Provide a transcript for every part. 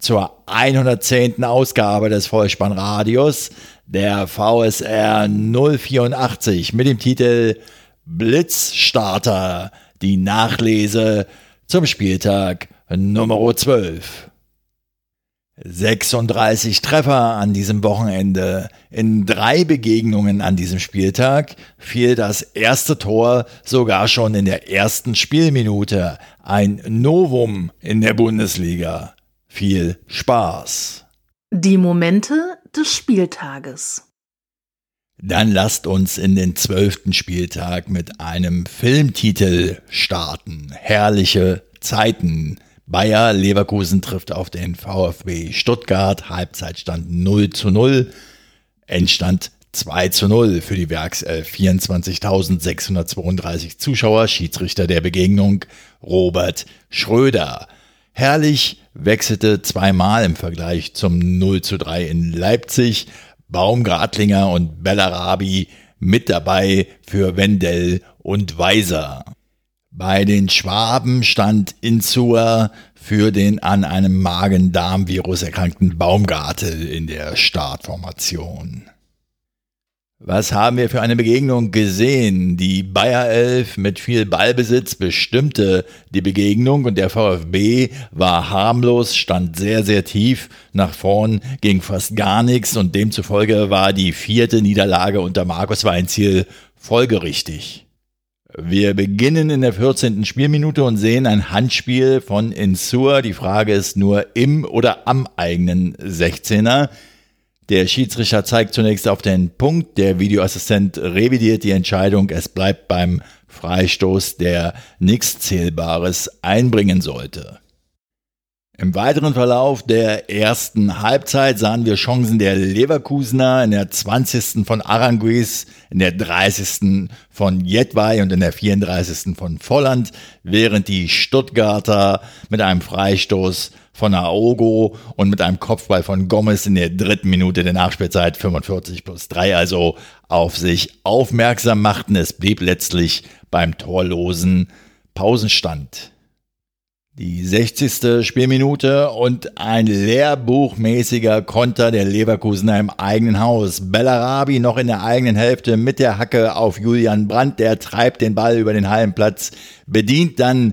zur 110. Ausgabe des Vollspannradios, der VSR 084 mit dem Titel Blitzstarter, die Nachlese zum Spieltag Nummer 12. 36 Treffer an diesem Wochenende. In drei Begegnungen an diesem Spieltag fiel das erste Tor sogar schon in der ersten Spielminute. Ein Novum in der Bundesliga. Viel Spaß. Die Momente des Spieltages. Dann lasst uns in den zwölften Spieltag mit einem Filmtitel starten. Herrliche Zeiten. Bayer Leverkusen trifft auf den VfB Stuttgart. Halbzeitstand 0 zu 0. Endstand 2 zu 0 für die Werkself. 24.632 Zuschauer. Schiedsrichter der Begegnung Robert Schröder. Herrlich wechselte zweimal im Vergleich zum 0 zu 3 in Leipzig. Baumgartlinger und Bellarabi mit dabei für Wendell und Weiser. Bei den Schwaben stand Insua für den an einem Magen-Darm-Virus erkrankten Baumgartel in der Startformation. Was haben wir für eine Begegnung gesehen? Die Bayer Elf mit viel Ballbesitz bestimmte die Begegnung und der VfB war harmlos, stand sehr, sehr tief nach vorn, ging fast gar nichts und demzufolge war die vierte Niederlage unter Markus Weinziel folgerichtig. Wir beginnen in der 14. Spielminute und sehen ein Handspiel von Insur. Die Frage ist nur im oder am eigenen 16er. Der Schiedsrichter zeigt zunächst auf den Punkt, der Videoassistent revidiert die Entscheidung, es bleibt beim Freistoß, der nichts Zählbares einbringen sollte. Im weiteren Verlauf der ersten Halbzeit sahen wir Chancen der Leverkusener in der 20. von Aranguiz, in der 30. von Jedwai und in der 34. von Volland, während die Stuttgarter mit einem Freistoß von Aogo und mit einem Kopfball von Gomez in der dritten Minute der Nachspielzeit 45 plus 3 also auf sich aufmerksam machten. Es blieb letztlich beim torlosen Pausenstand. Die 60. Spielminute und ein lehrbuchmäßiger Konter der Leverkusener im eigenen Haus. Bellarabi noch in der eigenen Hälfte mit der Hacke auf Julian Brandt. Der treibt den Ball über den Hallenplatz, bedient dann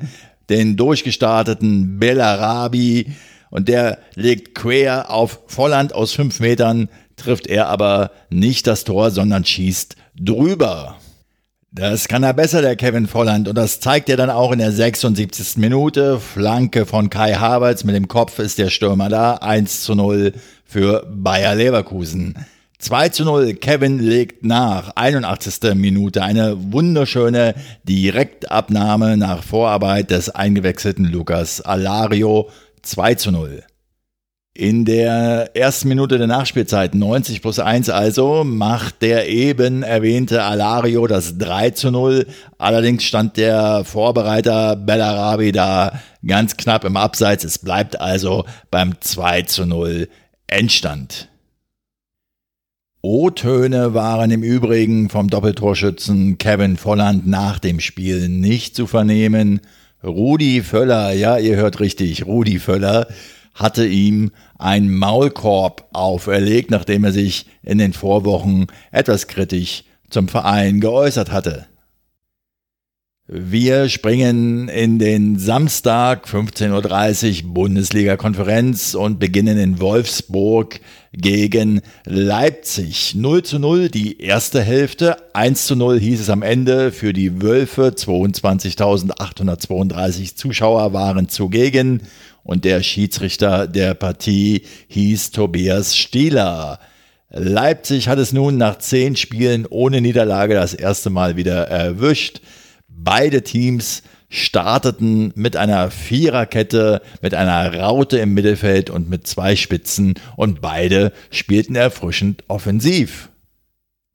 den durchgestarteten Bellarabi und der legt quer auf Volland aus fünf Metern, trifft er aber nicht das Tor, sondern schießt drüber. Das kann er besser, der Kevin Volland, und das zeigt er dann auch in der 76. Minute. Flanke von Kai Havertz mit dem Kopf ist der Stürmer da. 1 zu 0 für Bayer Leverkusen. 2 zu 0, Kevin legt nach. 81. Minute. Eine wunderschöne Direktabnahme nach Vorarbeit des eingewechselten Lukas Alario. 2 zu 0. In der ersten Minute der Nachspielzeit, 90 plus 1 also, macht der eben erwähnte Alario das 3 zu 0. Allerdings stand der Vorbereiter Bellarabi da ganz knapp im Abseits. Es bleibt also beim 2 zu 0 Endstand. O-Töne waren im Übrigen vom Doppeltorschützen Kevin Volland nach dem Spiel nicht zu vernehmen. Rudi Völler, ja, ihr hört richtig, Rudi Völler hatte ihm einen Maulkorb auferlegt, nachdem er sich in den Vorwochen etwas kritisch zum Verein geäußert hatte. Wir springen in den Samstag 15.30 Uhr Bundesliga-Konferenz und beginnen in Wolfsburg gegen Leipzig. 0 zu 0 die erste Hälfte, 1 zu 0 hieß es am Ende für die Wölfe. 22.832 Zuschauer waren zugegen und der Schiedsrichter der Partie hieß Tobias Stieler. Leipzig hat es nun nach zehn Spielen ohne Niederlage das erste Mal wieder erwischt. Beide Teams starteten mit einer Viererkette, mit einer Raute im Mittelfeld und mit zwei Spitzen und beide spielten erfrischend offensiv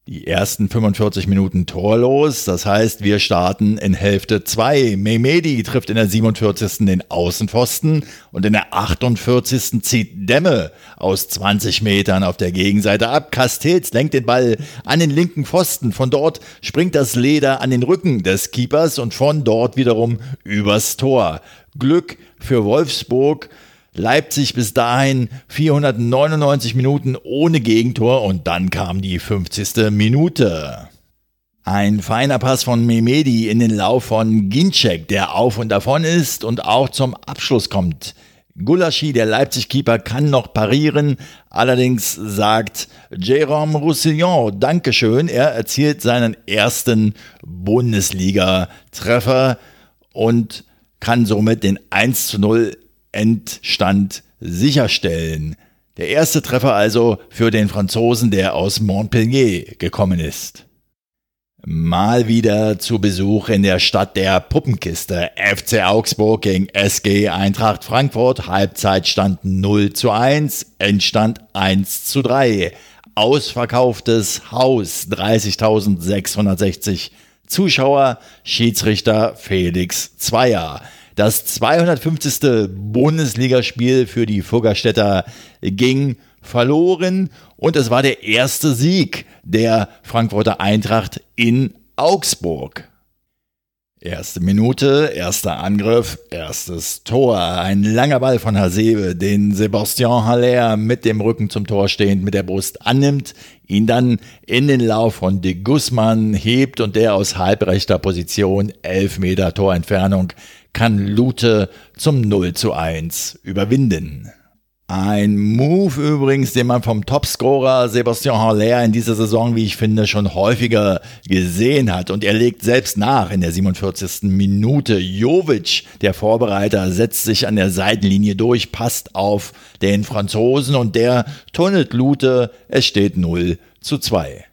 die ersten 45 Minuten torlos. Das heißt, wir starten in Hälfte 2. Mehmedi trifft in der 47. den Außenpfosten und in der 48. zieht Dämme aus 20 Metern auf der Gegenseite ab. Castells lenkt den Ball an den linken Pfosten. Von dort springt das Leder an den Rücken des Keepers und von dort wiederum übers Tor. Glück für Wolfsburg. Leipzig bis dahin 499 Minuten ohne Gegentor und dann kam die 50. Minute. Ein feiner Pass von Memedi in den Lauf von Ginczek, der auf und davon ist und auch zum Abschluss kommt. Gulaschi, der Leipzig-Keeper, kann noch parieren, allerdings sagt Jérôme Roussillon Dankeschön, er erzielt seinen ersten Bundesliga-Treffer und kann somit den 1 zu 0 Endstand sicherstellen. Der erste Treffer also für den Franzosen, der aus Montpellier gekommen ist. Mal wieder zu Besuch in der Stadt der Puppenkiste. FC Augsburg gegen SG Eintracht Frankfurt. Halbzeitstand 0 zu 1, Endstand 1 zu 3. Ausverkauftes Haus, 30.660 Zuschauer, Schiedsrichter Felix Zweier. Das 250. Bundesligaspiel für die Fuggerstädter ging verloren und es war der erste Sieg der Frankfurter Eintracht in Augsburg. Erste Minute, erster Angriff, erstes Tor. Ein langer Ball von Hasebe, den Sebastian Haller mit dem Rücken zum Tor stehend mit der Brust annimmt, ihn dann in den Lauf von de Guzman hebt und der aus halbrechter Position, elf Meter Torentfernung, kann Lute zum 0 zu 1 überwinden. Ein Move übrigens, den man vom Topscorer Sebastian Haller in dieser Saison, wie ich finde, schon häufiger gesehen hat. Und er legt selbst nach in der 47. Minute. Jovic, der Vorbereiter, setzt sich an der Seitenlinie durch, passt auf den Franzosen und der tunnelt Lute. Es steht 0 zu 2.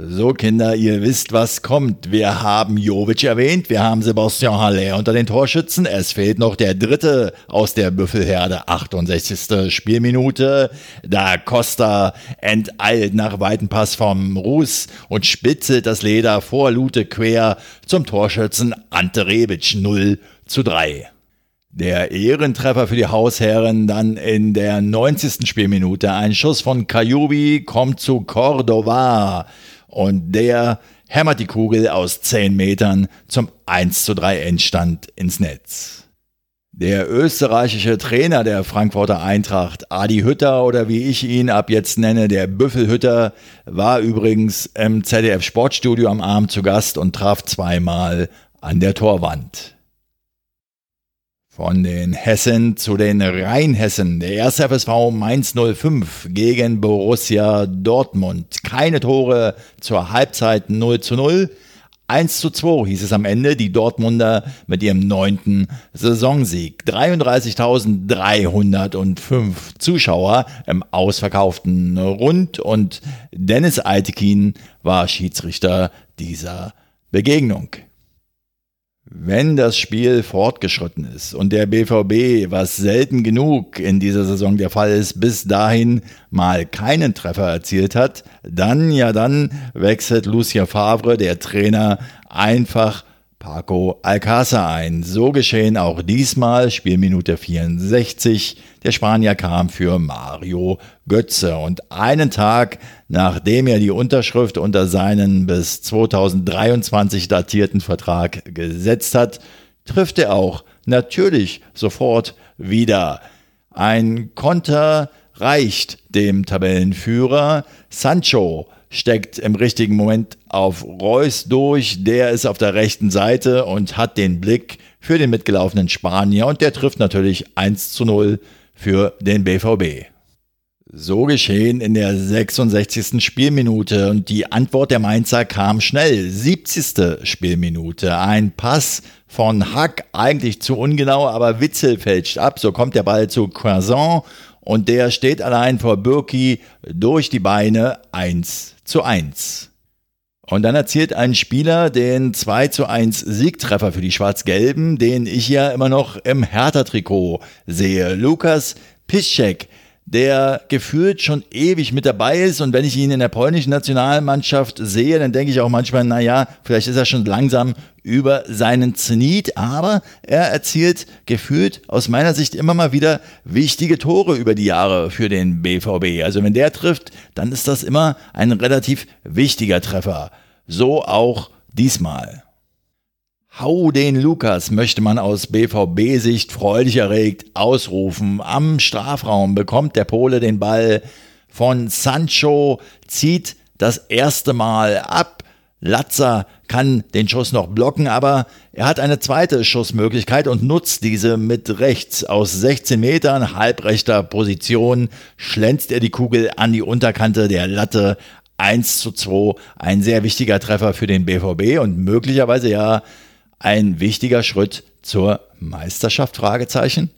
So, Kinder, ihr wisst, was kommt. Wir haben Jovic erwähnt, wir haben Sebastian Haller unter den Torschützen. Es fehlt noch der dritte aus der Büffelherde, 68. Spielminute. Da Costa enteilt nach weiten Pass vom Ruß und spitzelt das Leder vor Lute quer zum Torschützen Ante Rebic 0 zu 3. Der Ehrentreffer für die Hausherren dann in der 90. Spielminute. Ein Schuss von Kajubi kommt zu Cordova und der hämmert die Kugel aus 10 Metern zum 1 zu 3 Endstand ins Netz. Der österreichische Trainer der Frankfurter Eintracht, Adi Hütter oder wie ich ihn ab jetzt nenne, der Büffelhütter, war übrigens im ZDF Sportstudio am Abend zu Gast und traf zweimal an der Torwand. Von den Hessen zu den Rheinhessen. Der erste FSV Mainz 05 gegen Borussia Dortmund. Keine Tore zur Halbzeit 0 zu 0. 1 zu 2 hieß es am Ende, die Dortmunder mit ihrem neunten Saisonsieg. 33.305 Zuschauer im ausverkauften Rund und Dennis Altekin war Schiedsrichter dieser Begegnung. Wenn das Spiel fortgeschritten ist und der BVB, was selten genug in dieser Saison der Fall ist, bis dahin mal keinen Treffer erzielt hat, dann, ja dann wechselt Lucia Favre, der Trainer, einfach Paco Alcázar ein. So geschehen auch diesmal, Spielminute 64. Der Spanier kam für Mario Götze und einen Tag nachdem er die Unterschrift unter seinen bis 2023 datierten Vertrag gesetzt hat, trifft er auch natürlich sofort wieder. Ein Konter reicht dem Tabellenführer. Sancho steckt im richtigen Moment auf Reus durch. Der ist auf der rechten Seite und hat den Blick für den mitgelaufenen Spanier und der trifft natürlich 1 zu 0 für den BVB. So geschehen in der 66. Spielminute und die Antwort der Mainzer kam schnell. 70. Spielminute. Ein Pass von Hack, eigentlich zu ungenau, aber Witzel fälscht ab. So kommt der Ball zu Croissant und der steht allein vor Birki durch die Beine 1 zu 1. Und dann erzielt ein Spieler den 2 zu 1 Siegtreffer für die Schwarz-Gelben, den ich ja immer noch im Hertha-Trikot sehe. Lukas Piszczek, der gefühlt schon ewig mit dabei ist. Und wenn ich ihn in der polnischen Nationalmannschaft sehe, dann denke ich auch manchmal, naja, vielleicht ist er schon langsam über seinen Zenit. Aber er erzielt gefühlt aus meiner Sicht immer mal wieder wichtige Tore über die Jahre für den BVB. Also wenn der trifft, dann ist das immer ein relativ wichtiger Treffer. So auch diesmal. Hau den Lukas möchte man aus BVB-Sicht freudig erregt ausrufen. Am Strafraum bekommt der Pole den Ball von Sancho, zieht das erste Mal ab. Latzer kann den Schuss noch blocken, aber er hat eine zweite Schussmöglichkeit und nutzt diese mit rechts. Aus 16 Metern halbrechter Position schlänzt er die Kugel an die Unterkante der Latte. 1 zu 2, ein sehr wichtiger Treffer für den BVB und möglicherweise ja ein wichtiger Schritt zur Meisterschaft? Fragezeichen.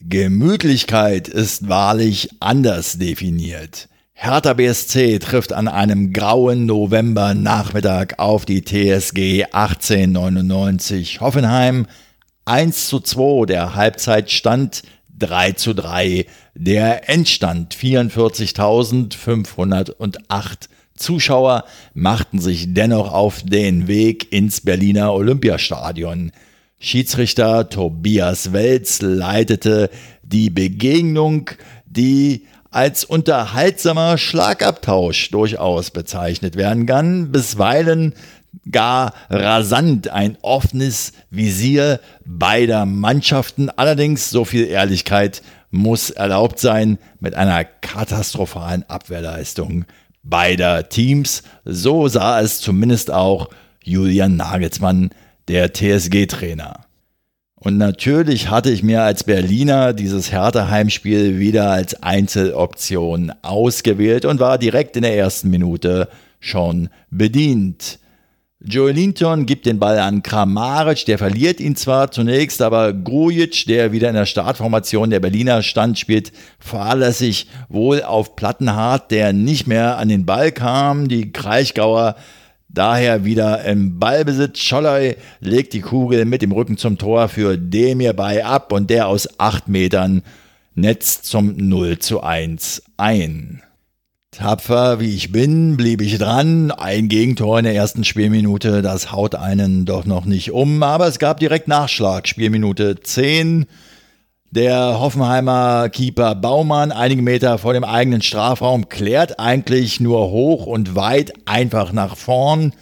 Gemütlichkeit ist wahrlich anders definiert. Hertha BSC trifft an einem grauen Novembernachmittag auf die TSG 1899 Hoffenheim 1 zu 2, der Halbzeitstand 3 zu 3, der Endstand 44.508 Zuschauer machten sich dennoch auf den Weg ins Berliner Olympiastadion. Schiedsrichter Tobias Welz leitete die Begegnung, die als unterhaltsamer Schlagabtausch durchaus bezeichnet werden kann, bisweilen gar rasant ein offenes Visier beider Mannschaften. Allerdings, so viel Ehrlichkeit muss erlaubt sein, mit einer katastrophalen Abwehrleistung beider Teams. So sah es zumindest auch Julian Nagelsmann, der TSG-Trainer. Und natürlich hatte ich mir als Berliner dieses Hertha-Heimspiel wieder als Einzeloption ausgewählt und war direkt in der ersten Minute schon bedient. Joel Linton gibt den Ball an Kramaric, der verliert ihn zwar zunächst, aber Grujic, der wieder in der Startformation der Berliner stand, spielt fahrlässig wohl auf Plattenhardt, der nicht mehr an den Ball kam. Die Kraichgauer daher wieder im Ballbesitz. Scholley legt die Kugel mit dem Rücken zum Tor für Demir bei ab und der aus acht Metern netzt zum 0 zu 1 ein. Tapfer wie ich bin, blieb ich dran. Ein Gegentor in der ersten Spielminute, das haut einen doch noch nicht um. Aber es gab direkt Nachschlag. Spielminute 10. Der Hoffenheimer Keeper Baumann, einige Meter vor dem eigenen Strafraum, klärt eigentlich nur hoch und weit einfach nach vorn.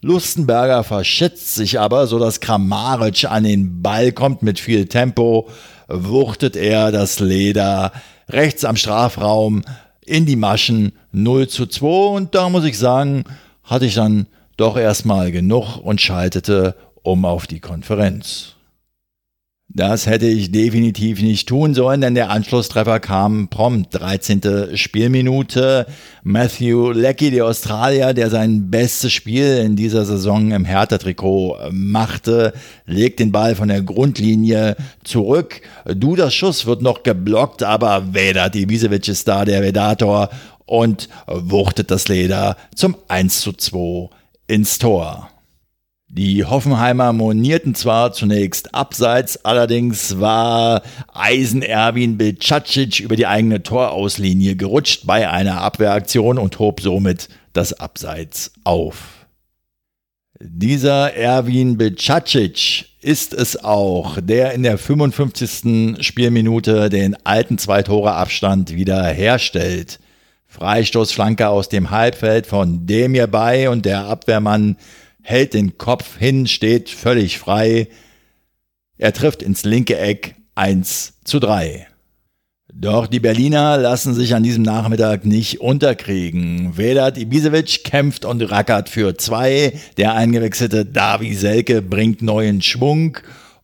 Lustenberger verschätzt sich aber, so dass Kramaric an den Ball kommt mit viel Tempo, wuchtet er das Leder rechts am Strafraum in die Maschen 0 zu 2 und da muss ich sagen, hatte ich dann doch erstmal genug und schaltete um auf die Konferenz. Das hätte ich definitiv nicht tun sollen, denn der Anschlusstreffer kam prompt. 13. Spielminute. Matthew Leckie, der Australier, der sein bestes Spiel in dieser Saison im Hertha-Trikot machte, legt den Ball von der Grundlinie zurück. Du, das Schuss wird noch geblockt, aber Vedat Ibisevic ist da, der Vedator, und wuchtet das Leder zum 1 zu 2 ins Tor. Die Hoffenheimer monierten zwar zunächst abseits, allerdings war Eisen Erwin Bilcacic über die eigene Torauslinie gerutscht bei einer Abwehraktion und hob somit das Abseits auf. Dieser Erwin Bilcacic ist es auch, der in der 55. Spielminute den alten Zwei-Tore-Abstand wieder herstellt. Freistoßflanke aus dem Halbfeld von Demir bei und der Abwehrmann hält den Kopf hin, steht völlig frei. Er trifft ins linke Eck 1 zu 3. Doch die Berliner lassen sich an diesem Nachmittag nicht unterkriegen. Vedat Ibisevic kämpft und rackert für zwei. Der eingewechselte Davi Selke bringt neuen Schwung.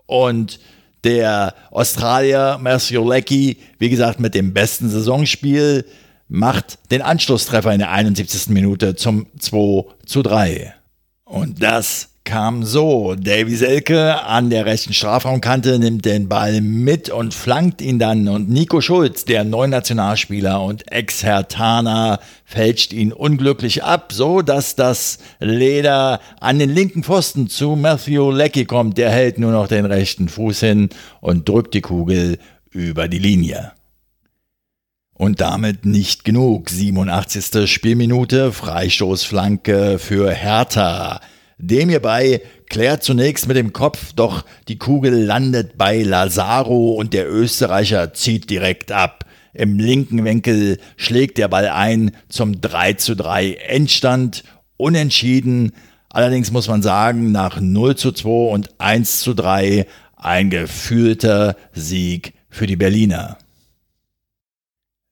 Und der Australier Matthew Leckie, wie gesagt, mit dem besten Saisonspiel, macht den Anschlusstreffer in der 71. Minute zum 2 zu 3. Und das kam so. Davy Selke an der rechten Strafraumkante nimmt den Ball mit und flankt ihn dann. Und Nico Schulz, der neuen Nationalspieler und Ex-Hertaner, fälscht ihn unglücklich ab, so dass das Leder an den linken Pfosten zu Matthew Leckie kommt. Der hält nur noch den rechten Fuß hin und drückt die Kugel über die Linie. Und damit nicht genug. 87. Spielminute, Freistoßflanke für Hertha. Dem hierbei klärt zunächst mit dem Kopf, doch die Kugel landet bei Lazaro und der Österreicher zieht direkt ab. Im linken Winkel schlägt der Ball ein zum 3 zu 3 Endstand, unentschieden. Allerdings muss man sagen, nach 0 zu 2 und 1 zu 3 ein gefühlter Sieg für die Berliner.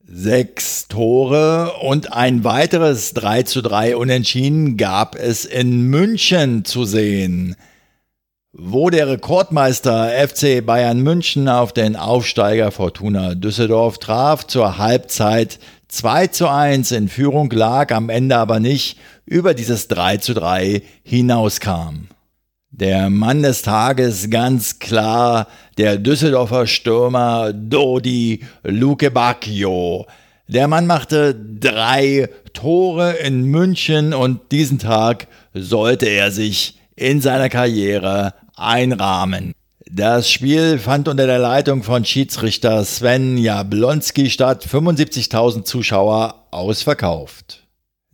Sechs Tore und ein weiteres 3 zu 3 Unentschieden gab es in München zu sehen, wo der Rekordmeister FC Bayern München auf den Aufsteiger Fortuna Düsseldorf traf, zur Halbzeit 2 zu 1 in Führung lag, am Ende aber nicht über dieses 3 zu 3 hinauskam. Der Mann des Tages ganz klar der Düsseldorfer Stürmer Dodi Luke Bacchio. Der Mann machte drei Tore in München und diesen Tag sollte er sich in seiner Karriere einrahmen. Das Spiel fand unter der Leitung von Schiedsrichter Sven Jablonski statt, 75.000 Zuschauer ausverkauft.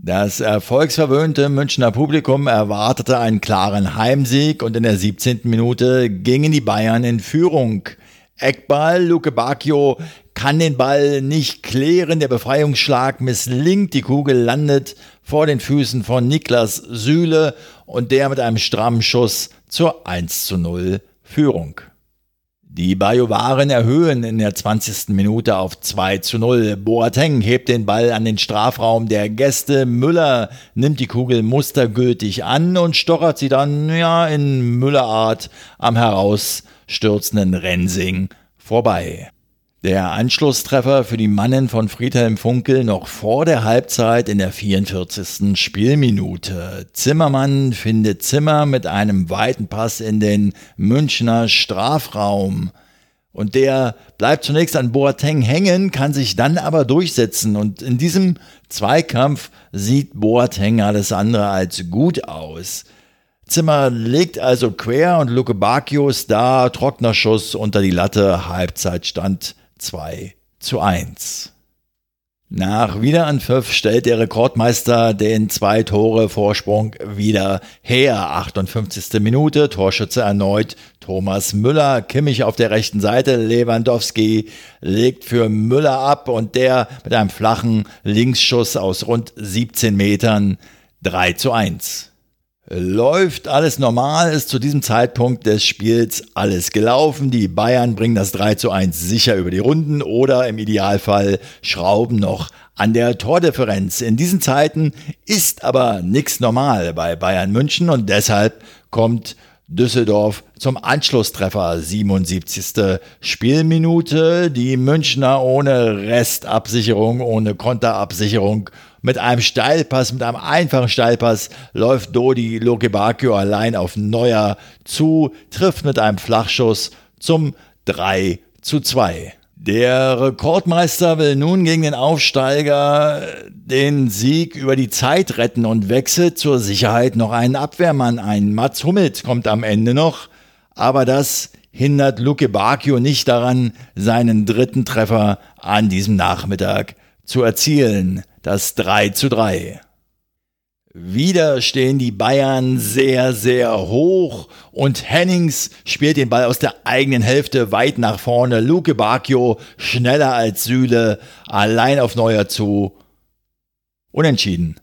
Das erfolgsverwöhnte Münchner Publikum erwartete einen klaren Heimsieg und in der 17. Minute gingen die Bayern in Führung. Eckball, Luke Bacchio kann den Ball nicht klären, der Befreiungsschlag misslingt, die Kugel landet vor den Füßen von Niklas Süle und der mit einem strammen Schuss zur 1 zu 0 Führung. Die Bajuwaren erhöhen in der 20. Minute auf 2 zu 0. Boateng hebt den Ball an den Strafraum der Gäste. Müller nimmt die Kugel mustergültig an und stochert sie dann, ja, in Müllerart am herausstürzenden Rensing vorbei. Der Anschlusstreffer für die Mannen von Friedhelm Funkel noch vor der Halbzeit in der 44. Spielminute. Zimmermann findet Zimmer mit einem weiten Pass in den Münchner Strafraum. Und der bleibt zunächst an Boateng hängen, kann sich dann aber durchsetzen. Und in diesem Zweikampf sieht Boateng alles andere als gut aus. Zimmer legt also quer und Luke Bacchio ist da, trockener Schuss unter die Latte, Halbzeitstand 2 zu 1. Nach Wiederanpfiff stellt der Rekordmeister den zwei Tore Vorsprung wieder her. 58. Minute, Torschütze erneut Thomas Müller, Kimmich auf der rechten Seite, Lewandowski legt für Müller ab und der mit einem flachen Linksschuss aus rund 17 Metern 3 zu 1. Läuft alles normal, ist zu diesem Zeitpunkt des Spiels alles gelaufen. Die Bayern bringen das 3 zu 1 sicher über die Runden oder im Idealfall schrauben noch an der Tordifferenz. In diesen Zeiten ist aber nichts normal bei Bayern München und deshalb kommt Düsseldorf zum Anschlusstreffer. 77. Spielminute. Die Münchner ohne Restabsicherung, ohne Konterabsicherung mit einem Steilpass, mit einem einfachen Steilpass läuft Dodi Lokebakio allein auf Neuer zu, trifft mit einem Flachschuss zum 3 zu 2. Der Rekordmeister will nun gegen den Aufsteiger den Sieg über die Zeit retten und wechselt zur Sicherheit noch einen Abwehrmann ein. Mats Hummels kommt am Ende noch, aber das hindert Luke Bacchio nicht daran, seinen dritten Treffer an diesem Nachmittag zu erzielen das 3 zu 3. Wieder stehen die Bayern sehr, sehr hoch und Hennings spielt den Ball aus der eigenen Hälfte weit nach vorne. Luke Bacchio schneller als Süle, allein auf Neuer zu. Unentschieden.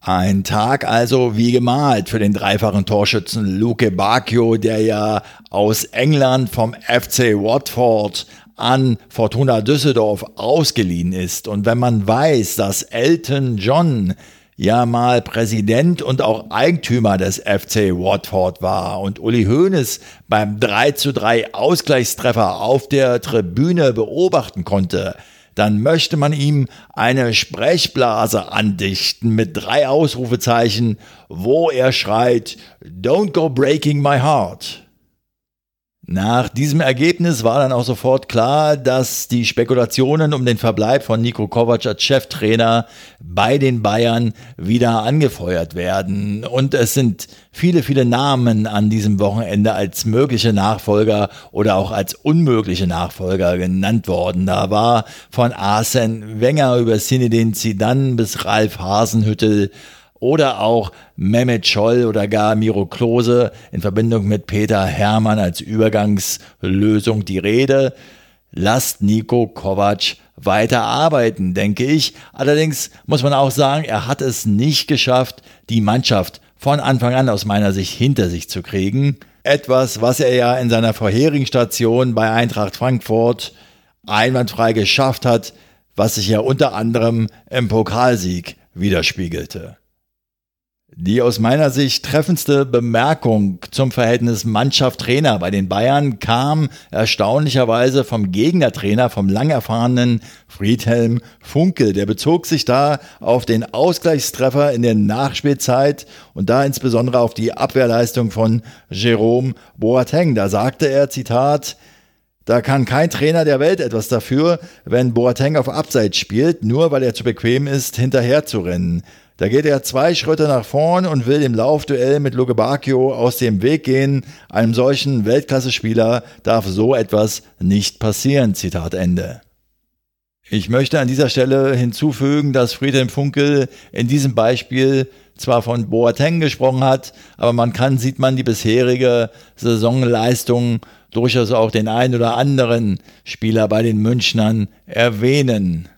Ein Tag also wie gemalt für den dreifachen Torschützen Luke Bacchio, der ja aus England vom FC Watford an Fortuna Düsseldorf ausgeliehen ist. Und wenn man weiß, dass Elton John ja mal Präsident und auch Eigentümer des FC Watford war und Uli Hoeneß beim 3 zu 3 Ausgleichstreffer auf der Tribüne beobachten konnte, dann möchte man ihm eine Sprechblase andichten mit drei Ausrufezeichen, wo er schreit, Don't go breaking my heart. Nach diesem Ergebnis war dann auch sofort klar, dass die Spekulationen um den Verbleib von Nico Kovac als Cheftrainer bei den Bayern wieder angefeuert werden. Und es sind viele, viele Namen an diesem Wochenende als mögliche Nachfolger oder auch als unmögliche Nachfolger genannt worden. Da war von Arsene Wenger über Zinedine Zidane bis Ralf Hasenhüttel oder auch Mehmet Scholl oder gar Miro Klose in Verbindung mit Peter Hermann als Übergangslösung die Rede. Lasst Nico Kovac weiter arbeiten, denke ich. Allerdings muss man auch sagen, er hat es nicht geschafft, die Mannschaft von Anfang an aus meiner Sicht hinter sich zu kriegen. Etwas, was er ja in seiner vorherigen Station bei Eintracht Frankfurt einwandfrei geschafft hat, was sich ja unter anderem im Pokalsieg widerspiegelte. Die aus meiner Sicht treffendste Bemerkung zum Verhältnis Mannschaft-Trainer bei den Bayern kam erstaunlicherweise vom Gegnertrainer, vom lang erfahrenen Friedhelm Funkel. Der bezog sich da auf den Ausgleichstreffer in der Nachspielzeit und da insbesondere auf die Abwehrleistung von Jerome Boateng. Da sagte er, Zitat, da kann kein Trainer der Welt etwas dafür, wenn Boateng auf Abseits spielt, nur weil er zu bequem ist, hinterher zu rennen. Da geht er zwei Schritte nach vorn und will im Laufduell mit Luke Bacchio aus dem Weg gehen. Einem solchen Weltklasse-Spieler darf so etwas nicht passieren. Zitat Ende. Ich möchte an dieser Stelle hinzufügen, dass Friedhelm Funkel in diesem Beispiel zwar von Boateng gesprochen hat, aber man kann, sieht man die bisherige Saisonleistung durchaus auch den ein oder anderen Spieler bei den Münchnern erwähnen.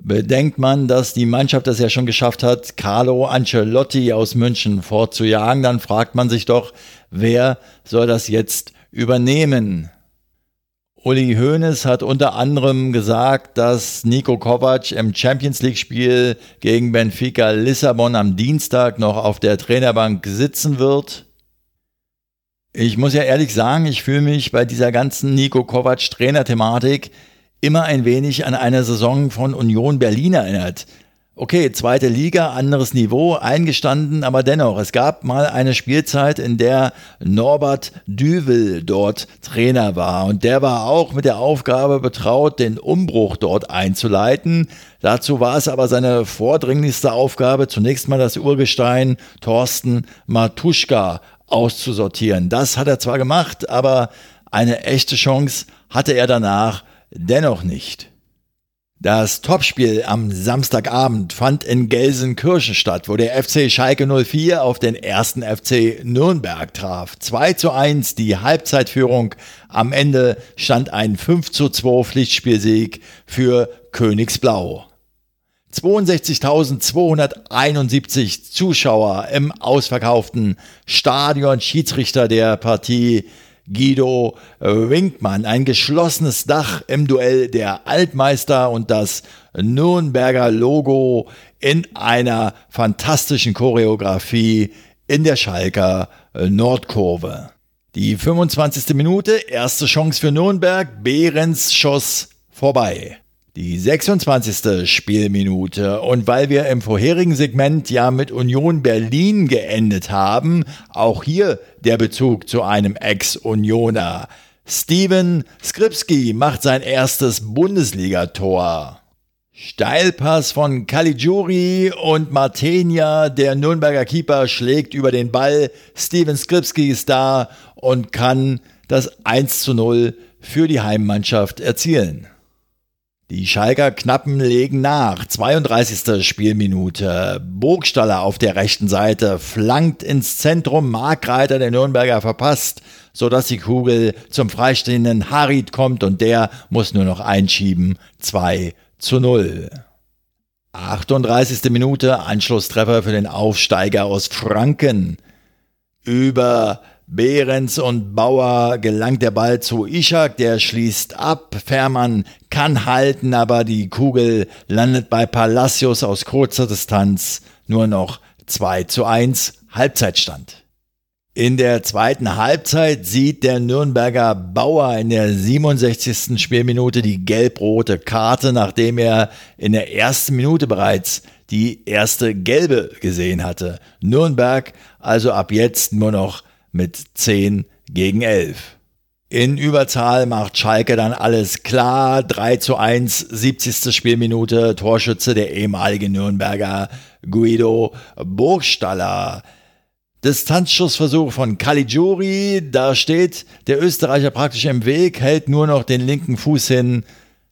Bedenkt man, dass die Mannschaft es ja schon geschafft hat, Carlo Ancelotti aus München fortzujagen, dann fragt man sich doch, wer soll das jetzt übernehmen? Uli Hoeneß hat unter anderem gesagt, dass Nico Kovac im Champions League Spiel gegen Benfica Lissabon am Dienstag noch auf der Trainerbank sitzen wird. Ich muss ja ehrlich sagen, ich fühle mich bei dieser ganzen Nico Kovac Trainerthematik immer ein wenig an eine Saison von Union Berlin erinnert. Okay, zweite Liga, anderes Niveau, eingestanden, aber dennoch, es gab mal eine Spielzeit, in der Norbert Düvel dort Trainer war und der war auch mit der Aufgabe betraut, den Umbruch dort einzuleiten. Dazu war es aber seine vordringlichste Aufgabe, zunächst mal das Urgestein Thorsten Matuschka auszusortieren. Das hat er zwar gemacht, aber eine echte Chance hatte er danach dennoch nicht. Das Topspiel am Samstagabend fand in Gelsenkirchen statt, wo der FC Schalke 04 auf den ersten FC Nürnberg traf. 2 zu 1 die Halbzeitführung. Am Ende stand ein 5 zu 2 Pflichtspielsieg für Königsblau. 62.271 Zuschauer im ausverkauften Stadion. Schiedsrichter der Partie Guido Winkmann. Ein geschlossenes Dach im Duell der Altmeister und das Nürnberger Logo in einer fantastischen Choreografie in der Schalker Nordkurve. Die 25. Minute, erste Chance für Nürnberg, Behrens Schoss vorbei. Die 26. Spielminute. Und weil wir im vorherigen Segment ja mit Union Berlin geendet haben, auch hier der Bezug zu einem Ex-Unioner. Steven Skripski macht sein erstes Bundesligator. Steilpass von Caligiuri und Martenia, der Nürnberger Keeper, schlägt über den Ball. Steven Skripski ist da und kann das 1 zu 0 für die Heimmannschaft erzielen. Die Schalker Knappen legen nach. 32. Spielminute. Burgstaller auf der rechten Seite flankt ins Zentrum. Markreiter der Nürnberger verpasst, sodass die Kugel zum freistehenden Harid kommt und der muss nur noch einschieben. 2 zu 0. 38. Minute. Anschlusstreffer für den Aufsteiger aus Franken. Über Behrens und Bauer gelangt der Ball zu Ishak, der schließt ab. Fährmann kann halten, aber die Kugel landet bei Palacios aus kurzer Distanz. Nur noch 2 zu 1 Halbzeitstand. In der zweiten Halbzeit sieht der Nürnberger Bauer in der 67. Spielminute die gelb-rote Karte, nachdem er in der ersten Minute bereits die erste gelbe gesehen hatte. Nürnberg also ab jetzt nur noch mit 10 gegen 11. In Überzahl macht Schalke dann alles klar. 3 zu 1, 70. Spielminute, Torschütze der ehemalige Nürnberger Guido Burgstaller. Distanzschussversuch von Caligiuri, da steht der Österreicher praktisch im Weg, hält nur noch den linken Fuß hin.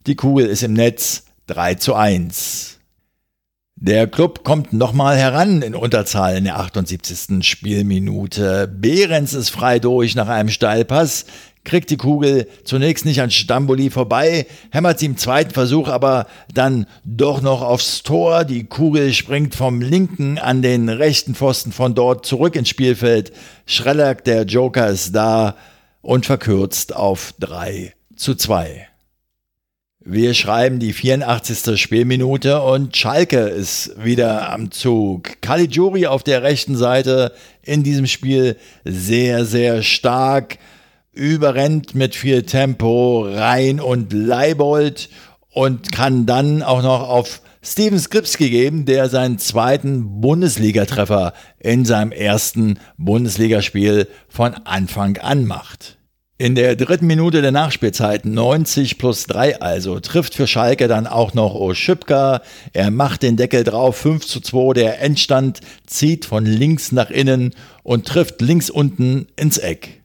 Die Kugel ist im Netz 3 zu 1. Der Club kommt nochmal heran in Unterzahl in der 78. Spielminute. Behrens ist frei durch nach einem Steilpass kriegt die Kugel zunächst nicht an Stamboli vorbei, hämmert sie im zweiten Versuch aber dann doch noch aufs Tor. Die Kugel springt vom linken an den rechten Pfosten von dort zurück ins Spielfeld. Schrellack, der Joker, ist da und verkürzt auf 3 zu 2. Wir schreiben die 84. Spielminute und Schalke ist wieder am Zug. Caligiuri auf der rechten Seite in diesem Spiel sehr, sehr stark überrennt mit viel Tempo Rhein und Leibold und kann dann auch noch auf Steven Skripski geben, der seinen zweiten Bundesligatreffer in seinem ersten Bundesligaspiel von Anfang an macht. In der dritten Minute der Nachspielzeit, 90 plus 3 also, trifft für Schalke dann auch noch Oschipka. Er macht den Deckel drauf, 5 zu 2. Der Endstand zieht von links nach innen und trifft links unten ins Eck.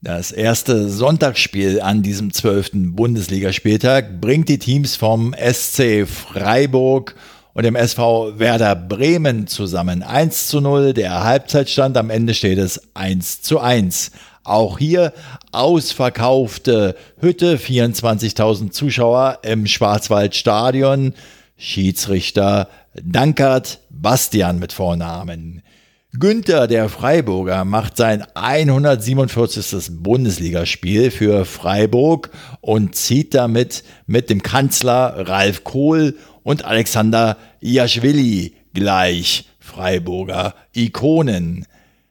Das erste Sonntagsspiel an diesem zwölften Bundesligaspieltag bringt die Teams vom SC Freiburg und dem SV Werder Bremen zusammen. 1 zu 0, der Halbzeitstand, am Ende steht es 1 zu 1. Auch hier ausverkaufte Hütte, 24.000 Zuschauer im Schwarzwaldstadion. Schiedsrichter Dankert Bastian mit Vornamen. Günther, der Freiburger, macht sein 147. Bundesligaspiel für Freiburg und zieht damit mit dem Kanzler Ralf Kohl und Alexander Iaschwili gleich Freiburger Ikonen.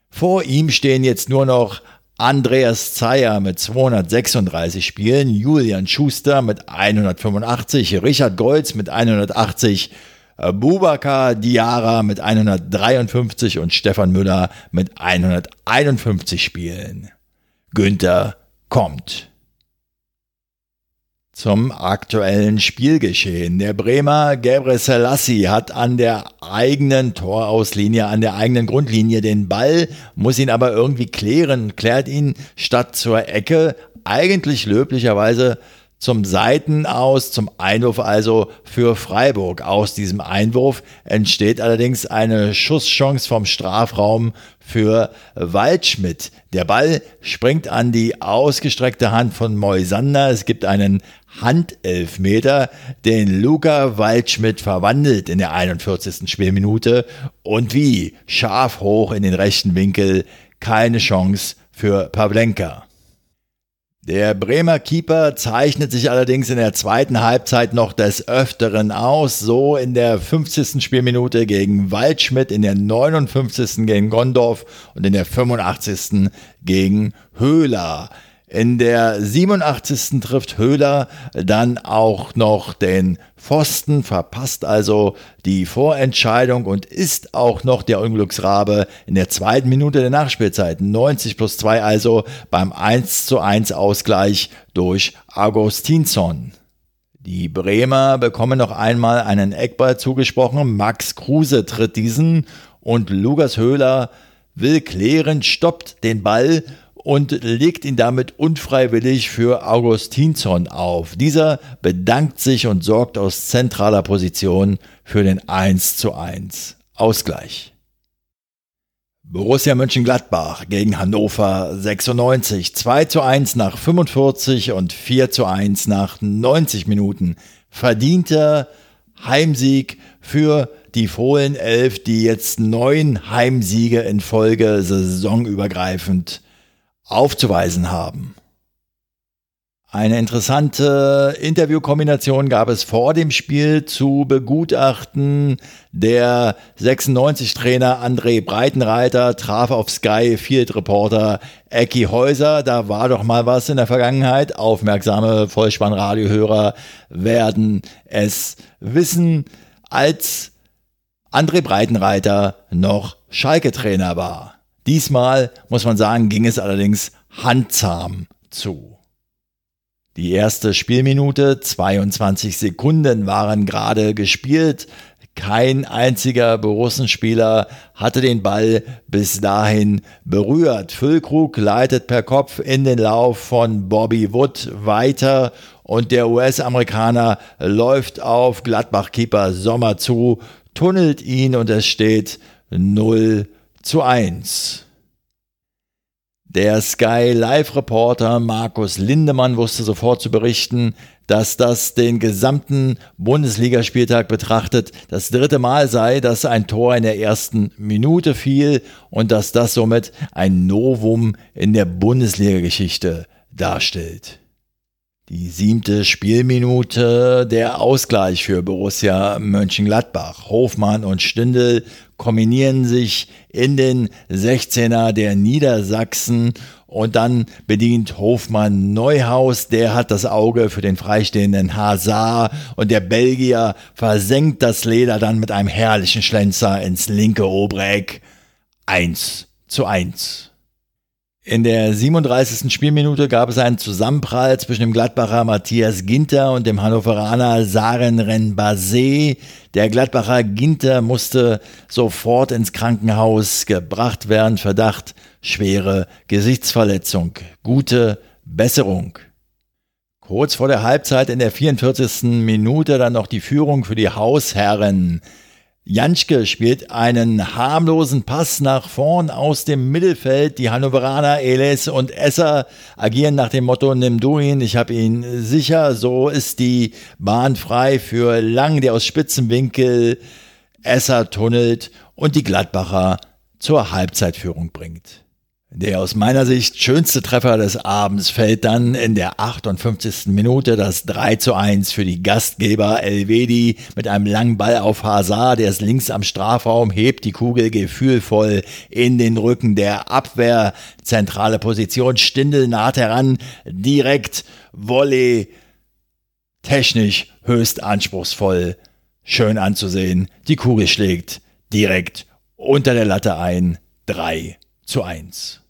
Vor ihm stehen jetzt nur noch Andreas Zeyer mit 236 Spielen, Julian Schuster mit 185, Richard Golz mit 180, Bubakar Diara mit 153 und Stefan Müller mit 151 Spielen. Günther kommt. Zum aktuellen Spielgeschehen. Der Bremer Gebre Selassie hat an der eigenen Torauslinie, an der eigenen Grundlinie den Ball, muss ihn aber irgendwie klären, klärt ihn statt zur Ecke, eigentlich löblicherweise zum Seiten aus, zum Einwurf also für Freiburg. Aus diesem Einwurf entsteht allerdings eine Schusschance vom Strafraum für Waldschmidt. Der Ball springt an die ausgestreckte Hand von Moisander. Es gibt einen Handelfmeter, den Luca Waldschmidt verwandelt in der 41. Spielminute. Und wie? Scharf hoch in den rechten Winkel. Keine Chance für Pavlenka. Der Bremer Keeper zeichnet sich allerdings in der zweiten Halbzeit noch des Öfteren aus, so in der 50. Spielminute gegen Waldschmidt, in der 59. gegen Gondorf und in der 85. gegen Höhler. In der 87. trifft Höhler dann auch noch den Pfosten, verpasst also die Vorentscheidung und ist auch noch der Unglücksrabe in der zweiten Minute der Nachspielzeit. 90 plus 2 also beim 1 zu 1 Ausgleich durch Augustinsson. Die Bremer bekommen noch einmal einen Eckball zugesprochen. Max Kruse tritt diesen und Lukas Höhler will klären, stoppt den Ball und legt ihn damit unfreiwillig für Augustinsson auf. Dieser bedankt sich und sorgt aus zentraler Position für den 1 zu 1 Ausgleich. Borussia Mönchengladbach gegen Hannover 96. 2 zu 1 nach 45 und 4 zu 1 nach 90 Minuten. Verdienter Heimsieg für die Fohlen 11, die jetzt neun Heimsiege in Folge saisonübergreifend aufzuweisen haben. Eine interessante Interviewkombination gab es vor dem Spiel zu begutachten. Der 96-Trainer André Breitenreiter traf auf Sky Field Reporter Ecki Häuser. Da war doch mal was in der Vergangenheit. Aufmerksame Vollspannradiohörer werden es wissen, als André Breitenreiter noch Schalke-Trainer war. Diesmal, muss man sagen, ging es allerdings handzahm zu. Die erste Spielminute, 22 Sekunden waren gerade gespielt. Kein einziger Borussenspieler hatte den Ball bis dahin berührt. Füllkrug leitet per Kopf in den Lauf von Bobby Wood weiter und der US-Amerikaner läuft auf Gladbach-Keeper Sommer zu, tunnelt ihn und es steht 0 zu 1. Der Sky Live-Reporter Markus Lindemann wusste sofort zu berichten, dass das den gesamten Bundesligaspieltag betrachtet das dritte Mal sei, dass ein Tor in der ersten Minute fiel und dass das somit ein Novum in der Bundesliga-Geschichte darstellt. Die siebte Spielminute, der Ausgleich für Borussia Mönchengladbach. Hofmann und Stindl kombinieren sich in den 16er der Niedersachsen und dann bedient Hofmann Neuhaus, der hat das Auge für den freistehenden Hazard und der Belgier versenkt das Leder dann mit einem herrlichen Schlenzer ins linke Obreck. 1 zu 1. In der 37. Spielminute gab es einen Zusammenprall zwischen dem Gladbacher Matthias Ginter und dem Hannoveraner Saren Renbase. Der Gladbacher Ginter musste sofort ins Krankenhaus gebracht werden. Verdacht schwere Gesichtsverletzung. Gute Besserung. Kurz vor der Halbzeit in der 44. Minute dann noch die Führung für die Hausherren. Janschke spielt einen harmlosen Pass nach vorn aus dem Mittelfeld. Die Hannoveraner, Eles und Esser agieren nach dem Motto, nimm du ihn, ich habe ihn sicher. So ist die Bahn frei für Lang, der aus Spitzenwinkel Esser tunnelt und die Gladbacher zur Halbzeitführung bringt. Der aus meiner Sicht schönste Treffer des Abends fällt dann in der 58. Minute das 3 zu 1 für die Gastgeber Elvedi mit einem langen Ball auf Hazard, der ist links am Strafraum, hebt die Kugel gefühlvoll in den Rücken der Abwehr. Zentrale Position, Stindel naht heran, direkt Volley, technisch höchst anspruchsvoll, schön anzusehen. Die Kugel schlägt direkt unter der Latte ein, 3 zu 1.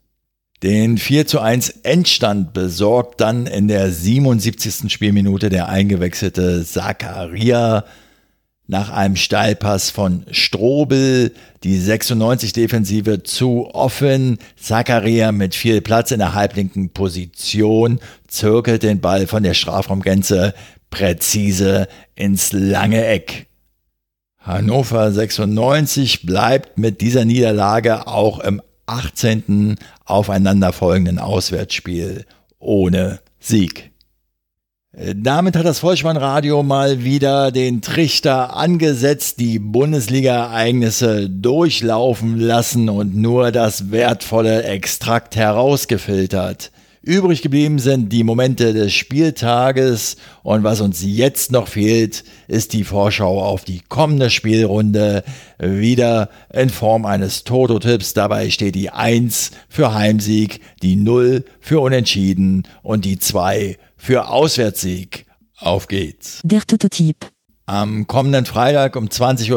Den 4 zu 1 Endstand besorgt dann in der 77. Spielminute der eingewechselte Zakaria nach einem Steilpass von Strobel, die 96 Defensive zu offen. Zakaria mit viel Platz in der halblinken Position zirkelt den Ball von der Strafraumgrenze präzise ins lange Eck. Hannover 96 bleibt mit dieser Niederlage auch im 18. aufeinanderfolgenden Auswärtsspiel ohne Sieg. Damit hat das Vollspannradio mal wieder den Trichter angesetzt, die Bundesliga-Ereignisse durchlaufen lassen und nur das wertvolle Extrakt herausgefiltert. Übrig geblieben sind die Momente des Spieltages und was uns jetzt noch fehlt, ist die Vorschau auf die kommende Spielrunde. Wieder in Form eines Toto-Tipps. Dabei steht die 1 für Heimsieg, die 0 für Unentschieden und die 2 für Auswärtssieg. Auf geht's. Der Toto-Tipp. Am kommenden Freitag um 20.30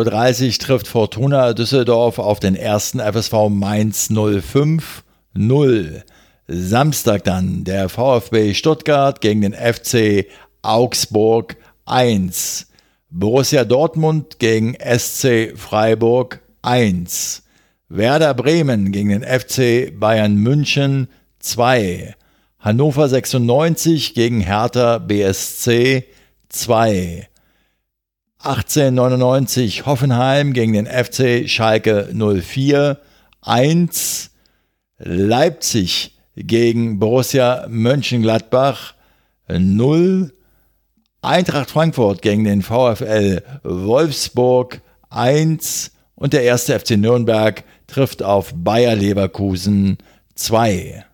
Uhr trifft Fortuna Düsseldorf auf den ersten FSV Mainz 05 0. Samstag dann der VfB Stuttgart gegen den FC Augsburg 1. Borussia Dortmund gegen SC Freiburg 1. Werder Bremen gegen den FC Bayern München 2. Hannover 96 gegen Hertha BSC 2. 1899 Hoffenheim gegen den FC Schalke 04 1. Leipzig gegen Borussia Mönchengladbach 0. Eintracht Frankfurt gegen den VfL Wolfsburg 1 und der erste FC Nürnberg trifft auf Bayer Leverkusen 2.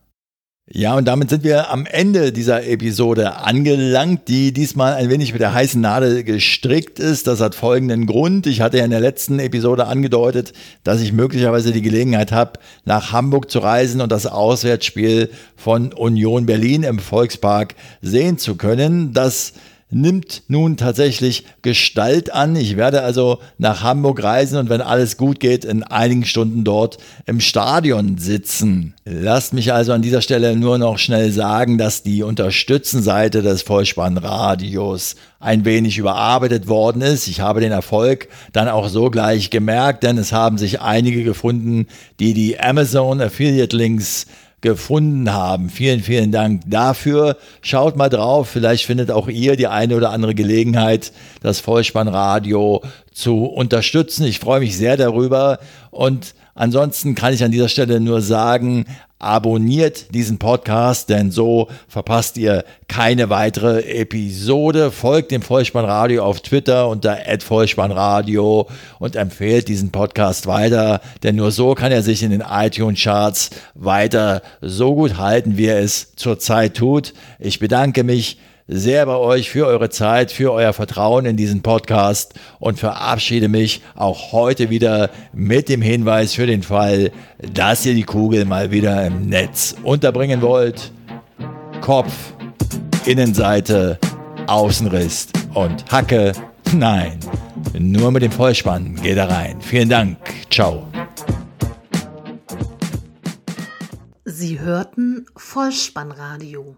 Ja, und damit sind wir am Ende dieser Episode angelangt, die diesmal ein wenig mit der heißen Nadel gestrickt ist. Das hat folgenden Grund. Ich hatte ja in der letzten Episode angedeutet, dass ich möglicherweise die Gelegenheit habe, nach Hamburg zu reisen und das Auswärtsspiel von Union Berlin im Volkspark sehen zu können. Das nimmt nun tatsächlich Gestalt an. Ich werde also nach Hamburg reisen und wenn alles gut geht, in einigen Stunden dort im Stadion sitzen. Lasst mich also an dieser Stelle nur noch schnell sagen, dass die Unterstützenseite des Vollspannradios ein wenig überarbeitet worden ist. Ich habe den Erfolg dann auch so gleich gemerkt, denn es haben sich einige gefunden, die die Amazon Affiliate Links gefunden haben. Vielen, vielen Dank dafür. Schaut mal drauf. Vielleicht findet auch ihr die eine oder andere Gelegenheit, das Vollspannradio zu unterstützen. Ich freue mich sehr darüber und Ansonsten kann ich an dieser Stelle nur sagen, abonniert diesen Podcast, denn so verpasst ihr keine weitere Episode. Folgt dem Vollspannradio auf Twitter unter @vollspannradio und empfehlt diesen Podcast weiter, denn nur so kann er sich in den iTunes Charts weiter so gut halten, wie er es zurzeit tut. Ich bedanke mich sehr bei euch für eure Zeit, für euer Vertrauen in diesen Podcast und verabschiede mich auch heute wieder mit dem Hinweis für den Fall, dass ihr die Kugel mal wieder im Netz unterbringen wollt. Kopf, Innenseite, Außenriss und Hacke. Nein, nur mit dem Vollspann geht er rein. Vielen Dank. Ciao. Sie hörten Vollspannradio.